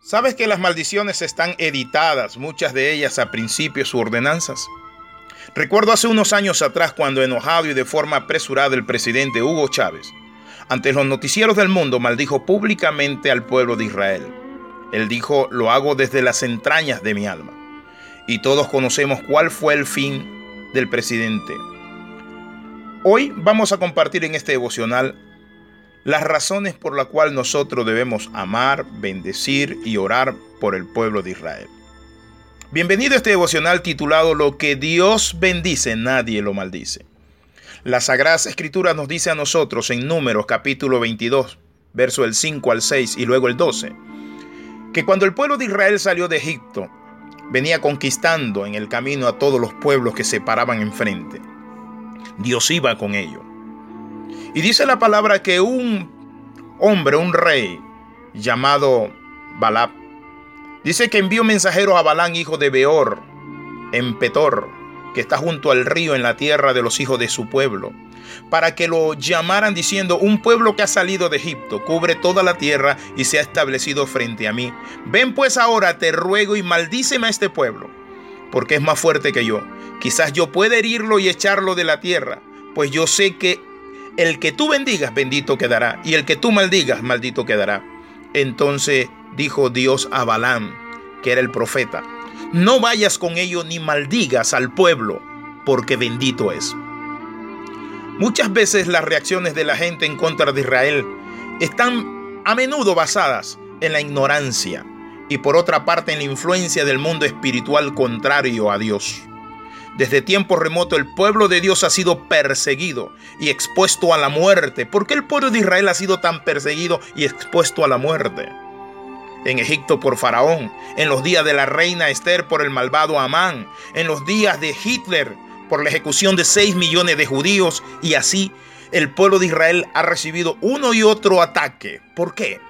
¿Sabes que las maldiciones están editadas, muchas de ellas a principios u ordenanzas? Recuerdo hace unos años atrás cuando enojado y de forma apresurada el presidente Hugo Chávez, ante los noticieros del mundo, maldijo públicamente al pueblo de Israel. Él dijo, lo hago desde las entrañas de mi alma. Y todos conocemos cuál fue el fin del presidente. Hoy vamos a compartir en este devocional las razones por las cuales nosotros debemos amar, bendecir y orar por el pueblo de Israel. Bienvenido a este devocional titulado Lo que Dios bendice, nadie lo maldice. La Sagrada Escritura nos dice a nosotros en Números capítulo 22, verso el 5 al 6 y luego el 12, que cuando el pueblo de Israel salió de Egipto, venía conquistando en el camino a todos los pueblos que se paraban enfrente. Dios iba con ellos. Y dice la palabra que un hombre, un rey llamado Balab, dice que envió mensajeros a Balán, hijo de Beor, en Petor, que está junto al río en la tierra de los hijos de su pueblo, para que lo llamaran diciendo, un pueblo que ha salido de Egipto, cubre toda la tierra y se ha establecido frente a mí. Ven pues ahora, te ruego y maldíceme a este pueblo, porque es más fuerte que yo. Quizás yo pueda herirlo y echarlo de la tierra, pues yo sé que el que tú bendigas, bendito quedará, y el que tú maldigas, maldito quedará. Entonces dijo Dios a Balaam, que era el profeta, no vayas con ellos ni maldigas al pueblo, porque bendito es. Muchas veces las reacciones de la gente en contra de Israel están a menudo basadas en la ignorancia y por otra parte en la influencia del mundo espiritual contrario a Dios. Desde tiempo remoto el pueblo de Dios ha sido perseguido y expuesto a la muerte. ¿Por qué el pueblo de Israel ha sido tan perseguido y expuesto a la muerte? En Egipto por Faraón, en los días de la reina Esther por el malvado Amán, en los días de Hitler por la ejecución de 6 millones de judíos y así el pueblo de Israel ha recibido uno y otro ataque. ¿Por qué?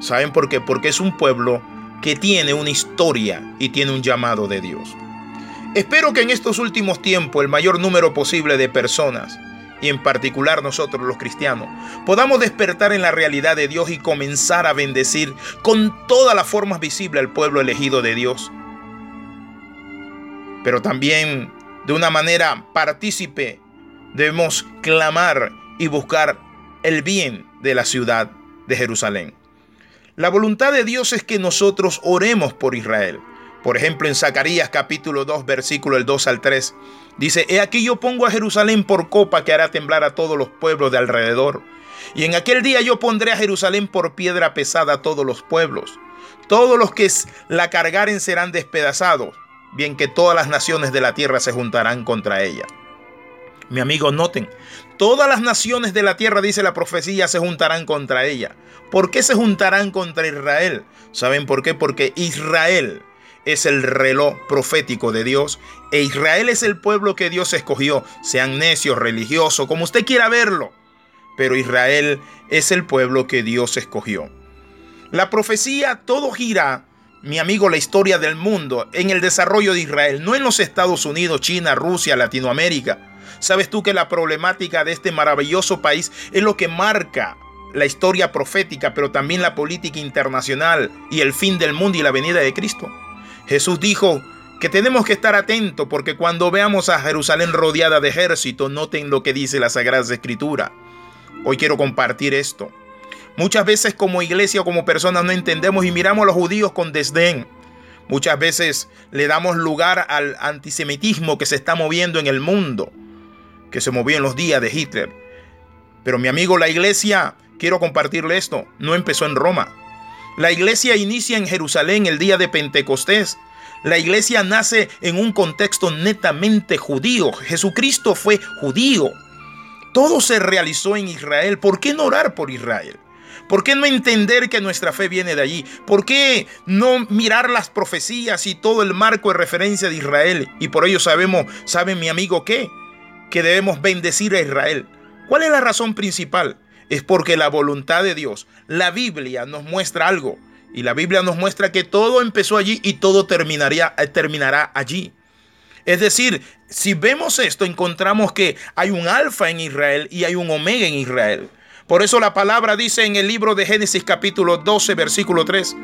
¿Saben por qué? Porque es un pueblo que tiene una historia y tiene un llamado de Dios. Espero que en estos últimos tiempos el mayor número posible de personas, y en particular nosotros los cristianos, podamos despertar en la realidad de Dios y comenzar a bendecir con todas las formas visibles al pueblo elegido de Dios. Pero también de una manera partícipe debemos clamar y buscar el bien de la ciudad de Jerusalén. La voluntad de Dios es que nosotros oremos por Israel. Por ejemplo, en Zacarías capítulo 2, versículo el 2 al 3, dice, He aquí yo pongo a Jerusalén por copa que hará temblar a todos los pueblos de alrededor. Y en aquel día yo pondré a Jerusalén por piedra pesada a todos los pueblos. Todos los que la cargaren serán despedazados, bien que todas las naciones de la tierra se juntarán contra ella. Mi amigo, noten, todas las naciones de la tierra, dice la profecía, se juntarán contra ella. ¿Por qué se juntarán contra Israel? ¿Saben por qué? Porque Israel es el reloj profético de Dios e Israel es el pueblo que Dios escogió, sean necios, religiosos, como usted quiera verlo. Pero Israel es el pueblo que Dios escogió. La profecía todo gira, mi amigo, la historia del mundo en el desarrollo de Israel, no en los Estados Unidos, China, Rusia, Latinoamérica. ¿Sabes tú que la problemática de este maravilloso país es lo que marca la historia profética, pero también la política internacional y el fin del mundo y la venida de Cristo? Jesús dijo que tenemos que estar atentos porque cuando veamos a Jerusalén rodeada de ejército, noten lo que dice la Sagrada Escritura. Hoy quiero compartir esto. Muchas veces como iglesia o como personas no entendemos y miramos a los judíos con desdén. Muchas veces le damos lugar al antisemitismo que se está moviendo en el mundo, que se movió en los días de Hitler. Pero mi amigo, la iglesia, quiero compartirle esto, no empezó en Roma. La iglesia inicia en Jerusalén el día de Pentecostés. La iglesia nace en un contexto netamente judío. Jesucristo fue judío. Todo se realizó en Israel. ¿Por qué no orar por Israel? ¿Por qué no entender que nuestra fe viene de allí? ¿Por qué no mirar las profecías y todo el marco de referencia de Israel? Y por ello sabemos, ¿sabe mi amigo qué? Que debemos bendecir a Israel. ¿Cuál es la razón principal? Es porque la voluntad de Dios, la Biblia nos muestra algo. Y la Biblia nos muestra que todo empezó allí y todo terminaría, eh, terminará allí. Es decir, si vemos esto, encontramos que hay un alfa en Israel y hay un omega en Israel. Por eso la palabra dice en el libro de Génesis capítulo 12, versículo 3,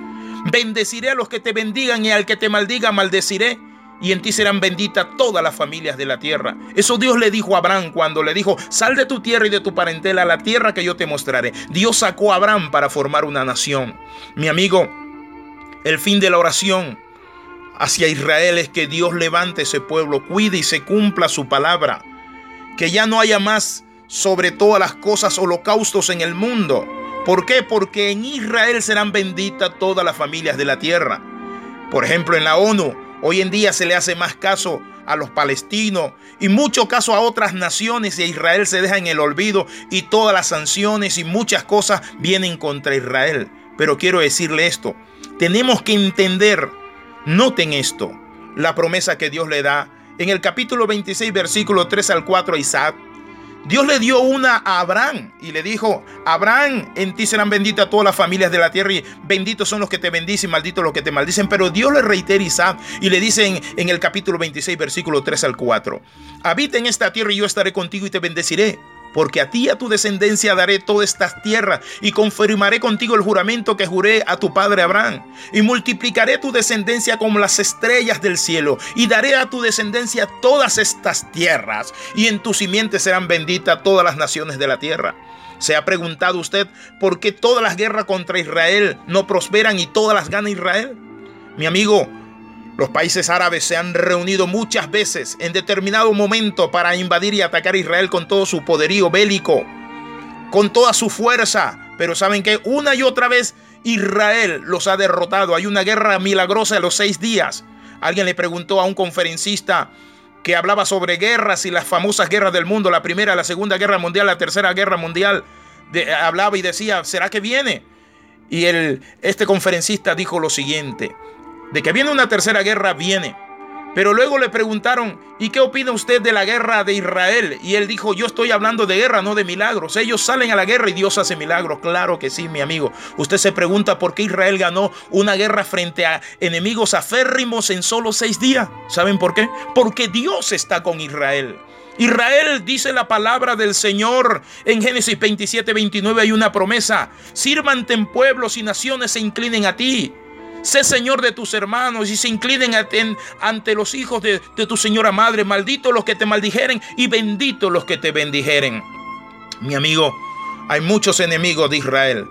bendeciré a los que te bendigan y al que te maldiga maldeciré y en ti serán benditas todas las familias de la tierra. Eso Dios le dijo a Abraham cuando le dijo, sal de tu tierra y de tu parentela a la tierra que yo te mostraré. Dios sacó a Abraham para formar una nación. Mi amigo, el fin de la oración hacia Israel es que Dios levante ese pueblo, cuide y se cumpla su palabra. Que ya no haya más sobre todas las cosas holocaustos en el mundo. ¿Por qué? Porque en Israel serán benditas todas las familias de la tierra. Por ejemplo, en la ONU, Hoy en día se le hace más caso a los palestinos y mucho caso a otras naciones y a Israel se deja en el olvido y todas las sanciones y muchas cosas vienen contra Israel. Pero quiero decirle esto, tenemos que entender, noten esto, la promesa que Dios le da en el capítulo 26, versículo 3 al 4 a Isaac Dios le dio una a Abraham y le dijo, Abraham, en ti serán benditas todas las familias de la tierra y benditos son los que te bendicen malditos los que te maldicen. Pero Dios le reitera Isaac y le dice en, en el capítulo 26, versículo 3 al 4, habita en esta tierra y yo estaré contigo y te bendeciré porque a ti y a tu descendencia daré todas estas tierras y confirmaré contigo el juramento que juré a tu padre Abraham. Y multiplicaré tu descendencia como las estrellas del cielo y daré a tu descendencia todas estas tierras y en tu simiente serán benditas todas las naciones de la tierra. ¿Se ha preguntado usted por qué todas las guerras contra Israel no prosperan y todas las gana Israel? Mi amigo, los países árabes se han reunido muchas veces en determinado momento para invadir y atacar a Israel con todo su poderío bélico, con toda su fuerza. Pero saben que una y otra vez Israel los ha derrotado. Hay una guerra milagrosa de los seis días. Alguien le preguntó a un conferencista que hablaba sobre guerras y las famosas guerras del mundo, la primera, la segunda guerra mundial, la tercera guerra mundial. hablaba y decía, ¿será que viene? Y el, este conferencista dijo lo siguiente, de que viene una tercera guerra, viene. Pero luego le preguntaron, ¿y qué opina usted de la guerra de Israel? Y él dijo, yo estoy hablando de guerra, no de milagros. Ellos salen a la guerra y Dios hace milagros. Claro que sí, mi amigo. Usted se pregunta por qué Israel ganó una guerra frente a enemigos aférrimos en solo seis días. ¿Saben por qué? Porque Dios está con Israel. Israel dice la palabra del Señor en Génesis 27, 29 hay una promesa. Sírvante en pueblos y naciones se inclinen a ti. Sé Señor de tus hermanos y se inclinen ante los hijos de, de tu señora madre. Malditos los que te maldijeren y benditos los que te bendijeren. Mi amigo, hay muchos enemigos de Israel,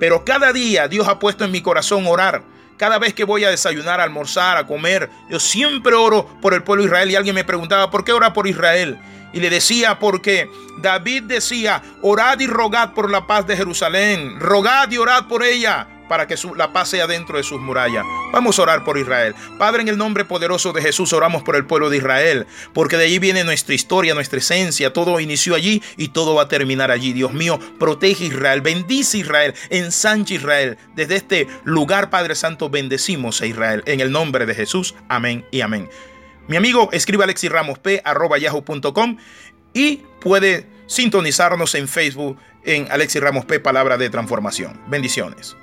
pero cada día Dios ha puesto en mi corazón orar. Cada vez que voy a desayunar, a almorzar, a comer, yo siempre oro por el pueblo de Israel. Y alguien me preguntaba, ¿por qué ora por Israel? Y le decía, porque David decía, orad y rogad por la paz de Jerusalén, rogad y orad por ella para que la paz sea dentro de sus murallas. Vamos a orar por Israel. Padre, en el nombre poderoso de Jesús, oramos por el pueblo de Israel, porque de allí viene nuestra historia, nuestra esencia. Todo inició allí y todo va a terminar allí. Dios mío, protege Israel, bendice Israel, ensancha Israel. Desde este lugar, Padre Santo, bendecimos a Israel. En el nombre de Jesús, amén y amén. Mi amigo, escribe alexirramosp.com y puede sintonizarnos en Facebook en Alexi Ramos P, Palabra de Transformación. Bendiciones.